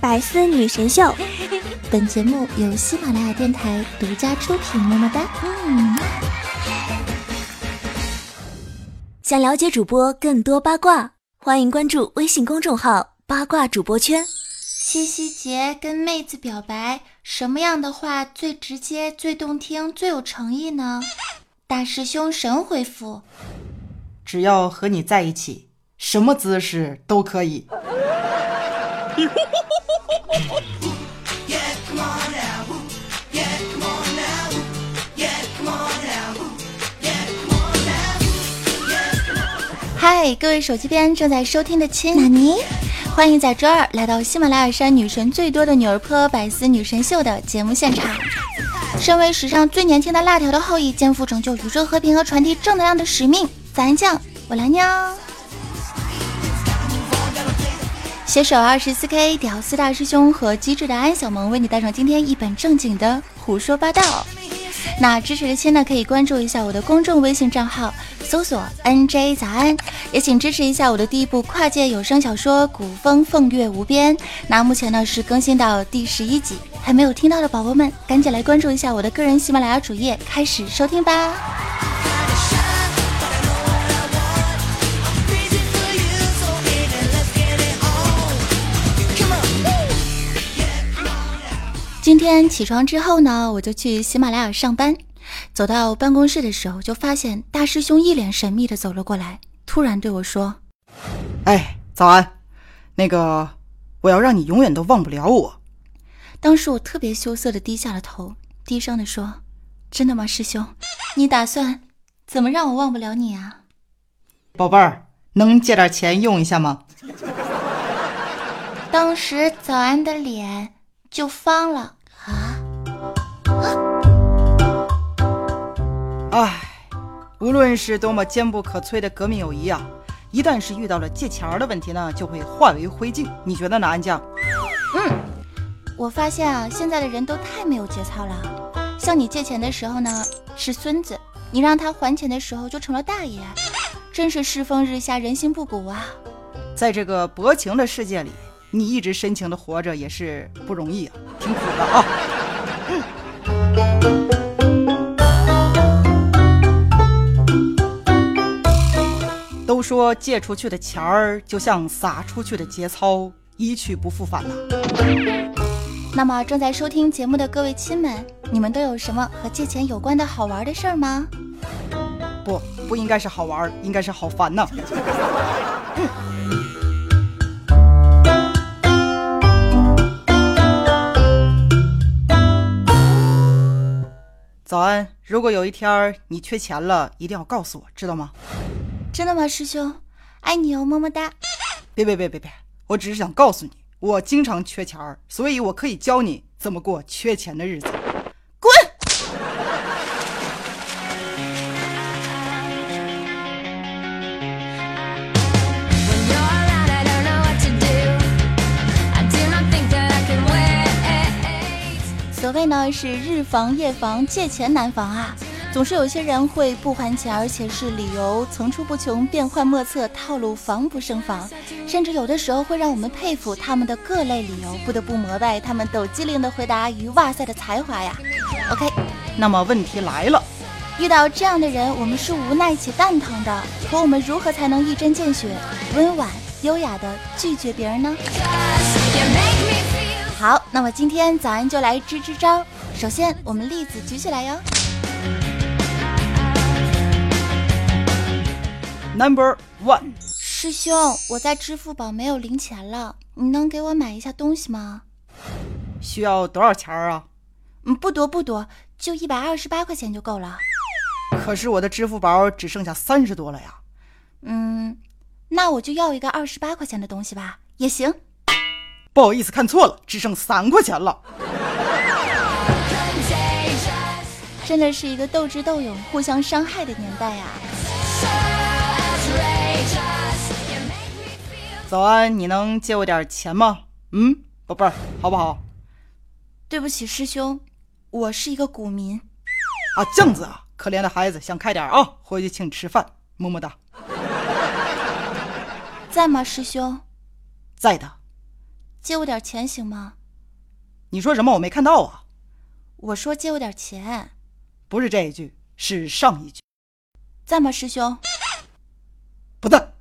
百思女神秀，本节目由喜马拉雅电台独家出品。么么哒！嗯，想了解主播更多八卦，欢迎关注微信公众号“八卦主播圈”。七夕节跟妹子表白，什么样的话最直接、最动听、最有诚意呢？大师兄神回复：只要和你在一起，什么姿势都可以。嗨，各位手机边正在收听的亲，纳尼欢迎在周二来到喜马拉雅山女神最多的女儿坡百思女神秀的节目现场。身为史上最年轻的辣条的后裔，肩负拯救宇宙和平和传递正能量的使命，早安酱，我来喵。携手二十四 K 屌丝大师兄和机智的安小萌，为你带上今天一本正经的胡说八道。那支持的亲呢，可以关注一下我的公众微信账号，搜索 NJ 早安，也请支持一下我的第一部跨界有声小说《古风凤月无边》。那目前呢是更新到第十一集，还没有听到的宝宝们，赶紧来关注一下我的个人喜马拉雅主页，开始收听吧。今天起床之后呢，我就去喜马拉雅上班。走到办公室的时候，就发现大师兄一脸神秘的走了过来，突然对我说：“哎，早安，那个，我要让你永远都忘不了我。”当时我特别羞涩的低下了头，低声的说：“真的吗，师兄？你打算怎么让我忘不了你啊？”宝贝儿，能借点钱用一下吗？当时早安的脸就方了。唉，无论是多么坚不可摧的革命友谊啊，一旦是遇到了借钱的问题呢，就会化为灰烬。你觉得呢，安酱？嗯，我发现啊，现在的人都太没有节操了。向你借钱的时候呢是孙子，你让他还钱的时候就成了大爷，真是世风日下，人心不古啊。在这个薄情的世界里，你一直深情的活着也是不容易啊，挺苦的啊。都说借出去的钱儿就像撒出去的节操，一去不复返呐。那么正在收听节目的各位亲们，你们都有什么和借钱有关的好玩的事儿吗？不，不应该是好玩，应该是好烦呐。早安，如果有一天你缺钱了，一定要告诉我，知道吗？真的吗，师兄？爱你哦，么么哒！别别别别别！我只是想告诉你，我经常缺钱儿，所以我可以教你怎么过缺钱的日子。滚！所谓呢，是日防夜防，借钱难防啊。总是有些人会不还钱，而且是理由层出不穷、变幻莫测，套路防不胜防，甚至有的时候会让我们佩服他们的各类理由，不得不膜拜他们抖机灵的回答与哇塞的才华呀。OK，那么问题来了，遇到这样的人，我们是无奈且蛋疼的，可我们如何才能一针见血、温婉优雅的拒绝别人呢？好，那么今天早安就来支支招。首先，我们例子举起来哟。Number one，师兄，我在支付宝没有零钱了，你能给我买一下东西吗？需要多少钱啊？嗯，不多不多，就一百二十八块钱就够了。可是我的支付宝只剩下三十多了呀。嗯，那我就要一个二十八块钱的东西吧，也行。不好意思，看错了，只剩三块钱了。真的是一个斗智斗勇、互相伤害的年代呀。早安，你能借我点钱吗？嗯，宝贝儿，好不好？对不起，师兄，我是一个股民。啊，这样子啊，可怜的孩子，想开点啊，回去请你吃饭，么么哒。在吗，师兄？在的，借我点钱行吗？你说什么？我没看到啊。我说借我点钱，不是这一句，是上一句。在吗，师兄？不在。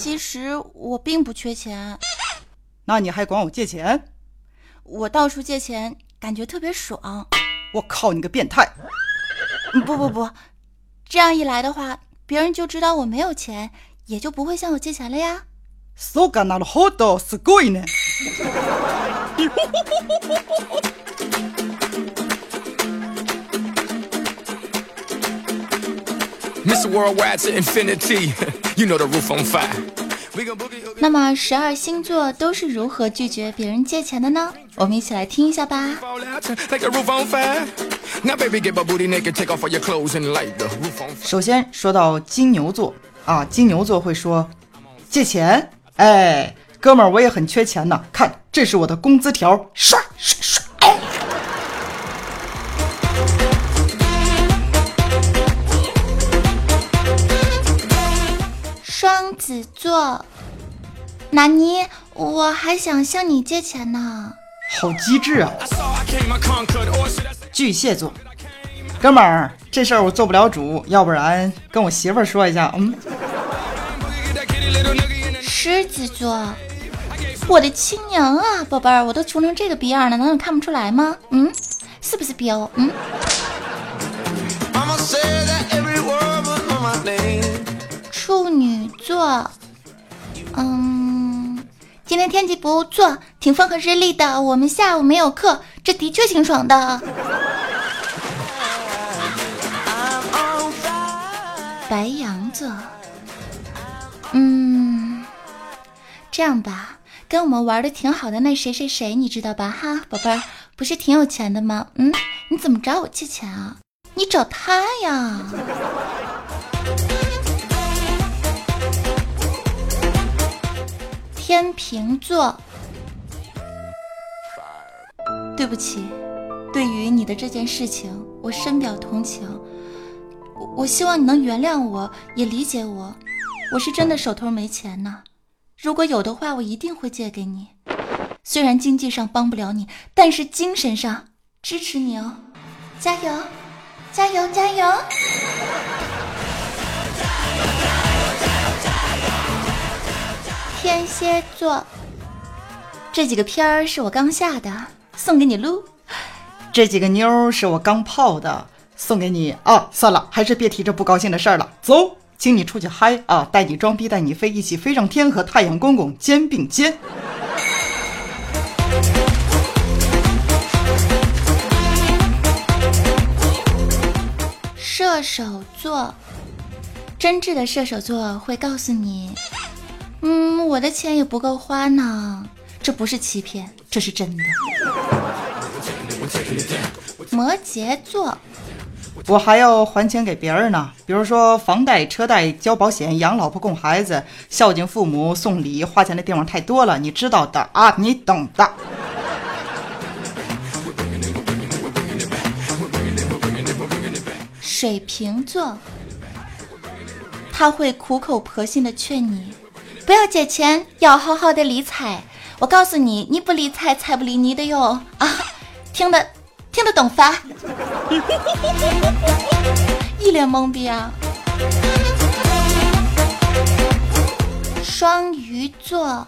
其实我并不缺钱。那你还管我借钱？我到处借钱，感觉特别爽。我靠，你个变态！不不不，这样一来的话，别人就知道我没有钱，也就不会向我借钱了呀。そうかなるほど、すごいね。Mr. Worldwide to infinity, you know the roof on fire. 那么十二星座都是如何拒绝别人借钱的呢？我们一起来听一下吧。首先说到金牛座啊，金牛座会说借钱，哎，哥们儿，我也很缺钱呢，看，这是我的工资条，刷双子座，纳尼？我还想向你借钱呢。好机智啊！巨蟹座，哥们儿，这事儿我做不了主，要不然跟我媳妇儿说一下。嗯。狮子座，我的亲娘啊，宝贝儿，我都穷成这个逼样了，难道你看不出来吗？嗯，是不是彪？嗯。处女座，嗯，今天天气不错，挺风和日丽的。我们下午没有课，这的确挺爽的。白羊座，嗯，这样吧，跟我们玩的挺好的那谁谁谁，你知道吧？哈，宝贝儿，不是挺有钱的吗？嗯，你怎么找我借钱啊？你找他呀。天平座，对不起，对于你的这件事情，我深表同情。我我希望你能原谅我，也理解我。我是真的手头没钱呢，如果有的话，我一定会借给你。虽然经济上帮不了你，但是精神上支持你哦。加油，加油，加油！天蝎座，这几个片儿是我刚下的，送给你撸。这几个妞是我刚泡的，送给你啊。算了，还是别提这不高兴的事儿了。走，请你出去嗨啊！带你装逼，带你飞，一起飞上天，和太阳公公肩并肩。射手座，真挚的射手座会告诉你。嗯，我的钱也不够花呢，这不是欺骗，这是真的。摩羯座，我还要还钱给别人呢，比如说房贷、车贷、交保险、养老婆、供孩子、孝敬父母、送礼，花钱的地方太多了，你知道的啊，你懂的。水瓶座，他会苦口婆心的劝你。不要借钱，要好好的理财。我告诉你，你不理财，财不理你的哟。啊，听得听得懂发？一脸懵逼啊！双鱼座，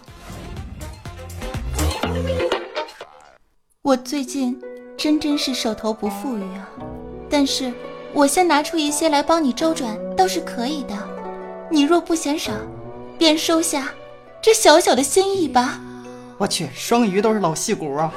我最近真真是手头不富裕啊，但是我先拿出一些来帮你周转，倒是可以的。你若不嫌少。便收下这小小的心意吧。我去，双鱼都是老戏骨啊！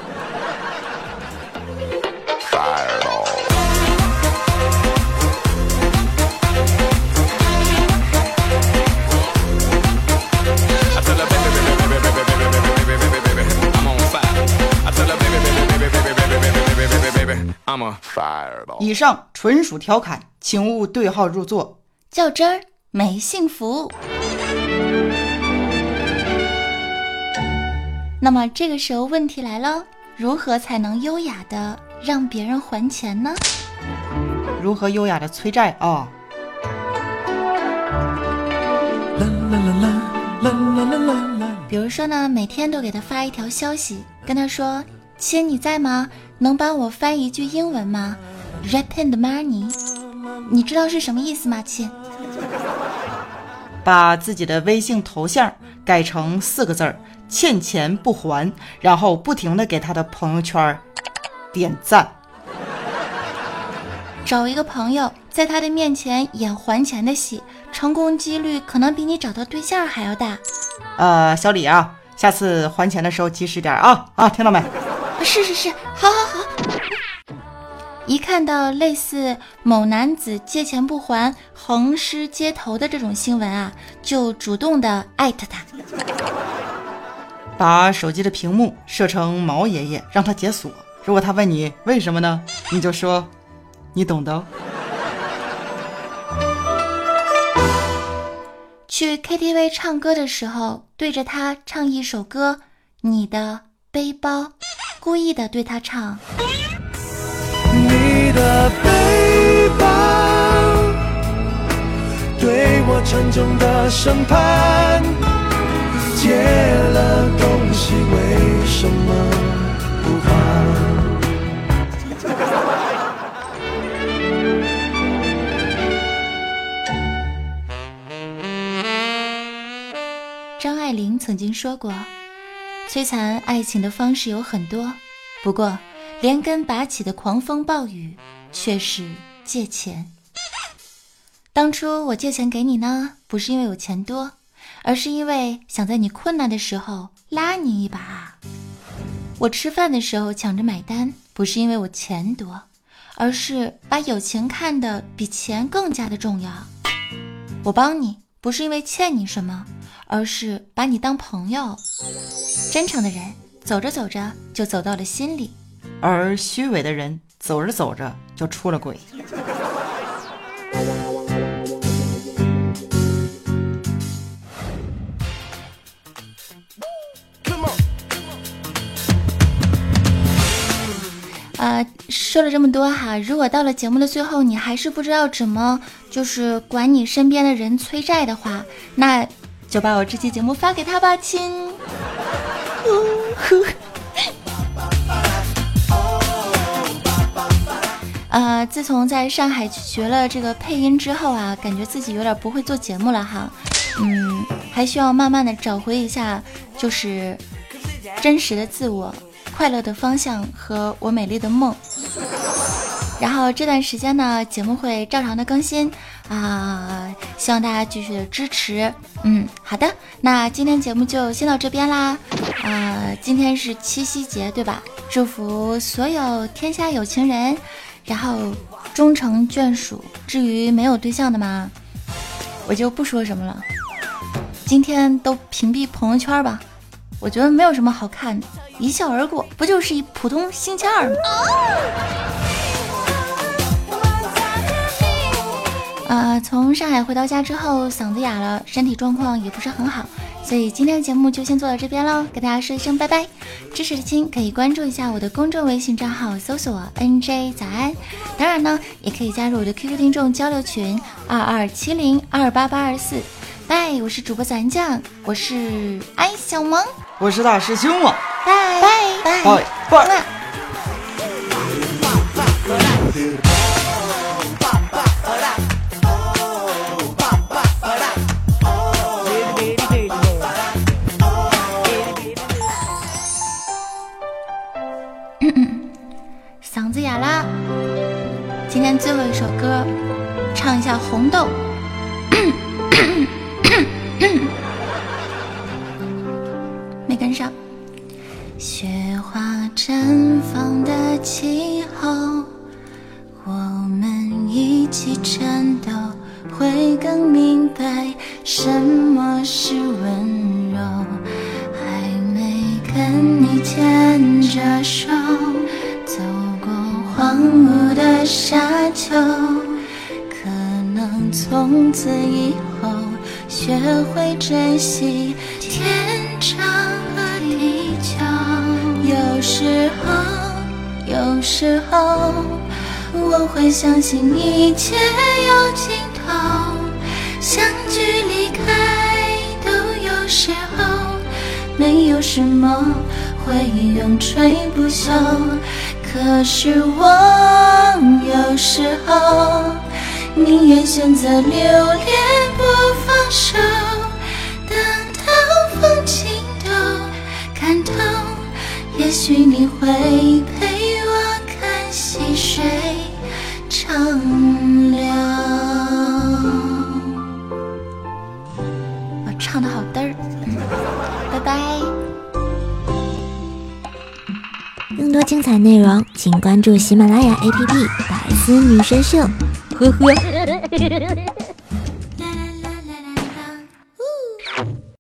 以上纯属调侃，请勿对号入座。较真儿没幸福。那么这个时候问题来了，如何才能优雅的让别人还钱呢？如何优雅的催债啊？啦啦啦啦啦啦啦啦啦。比如说呢，每天都给他发一条消息，跟他说：“亲，你在吗？能帮我翻一句英文吗？Repay the money，你知道是什么意思吗，亲？”把自己的微信头像改成四个字儿“欠钱不还”，然后不停的给他的朋友圈点赞。找一个朋友在他的面前演还钱的戏，成功几率可能比你找到对象还要大。呃，小李啊，下次还钱的时候及时点啊啊，听到没？是是是，好好好。一看到类似某男子借钱不还横尸街头的这种新闻啊，就主动的艾特他，把手机的屏幕设成毛爷爷，让他解锁。如果他问你为什么呢，你就说。你懂的。去 KTV 唱歌的时候，对着他唱一首歌《你的背包》，故意的对他唱。的背包对我沉重的审判，借了东西为什么不还？曾经说过，摧残爱情的方式有很多，不过连根拔起的狂风暴雨却是借钱。当初我借钱给你呢，不是因为有钱多，而是因为想在你困难的时候拉你一把。我吃饭的时候抢着买单，不是因为我钱多，而是把友情看得比钱更加的重要。我帮你，不是因为欠你什么。而是把你当朋友，真诚的人走着走着就走到了心里，而虚伪的人走着走着就出了轨。啊，说了这么多哈，如果到了节目的最后你还是不知道怎么就是管你身边的人催债的话，那。就把我这期节目发给他吧，亲。呃，自从在上海学了这个配音之后啊，感觉自己有点不会做节目了哈。嗯，还需要慢慢的找回一下，就是真实的自我、快乐的方向和我美丽的梦。然后这段时间呢，节目会照常的更新。啊，希望大家继续的支持。嗯，好的，那今天节目就先到这边啦。啊，今天是七夕节，对吧？祝福所有天下有情人，然后终成眷属。至于没有对象的嘛，我就不说什么了。今天都屏蔽朋友圈吧，我觉得没有什么好看的，一笑而过，不就是一普通星期二吗？呃，从上海回到家之后，嗓子哑了，身体状况也不是很好，所以今天的节目就先做到这边喽，跟大家说一声拜拜。支持的亲可以关注一下我的公众微信账号，搜索 NJ 早安。当然呢，也可以加入我的 QQ 听众交流群二二七零二八八二四。拜，我是主播咱酱，我是爱小萌，我是大师兄啊。拜拜拜拜。下《红豆》。没跟上。雪花绽放的气候，我们一起颤抖，会更明白什么是温柔。还没跟你牵着手。走过荒芜的沙丘，从此以后学会珍惜天长和地久。有时候，有时候，我会相信一切有尽头，相聚离开都有时候，没有什么会永垂不朽。可是我有时候宁愿选择留恋不放手，等到风景都看透，也许你会陪我看细水长流。我唱的好嘚儿，拜拜。更多精彩内容，请关注喜马拉雅 APP《百思女神秀》。呵呵。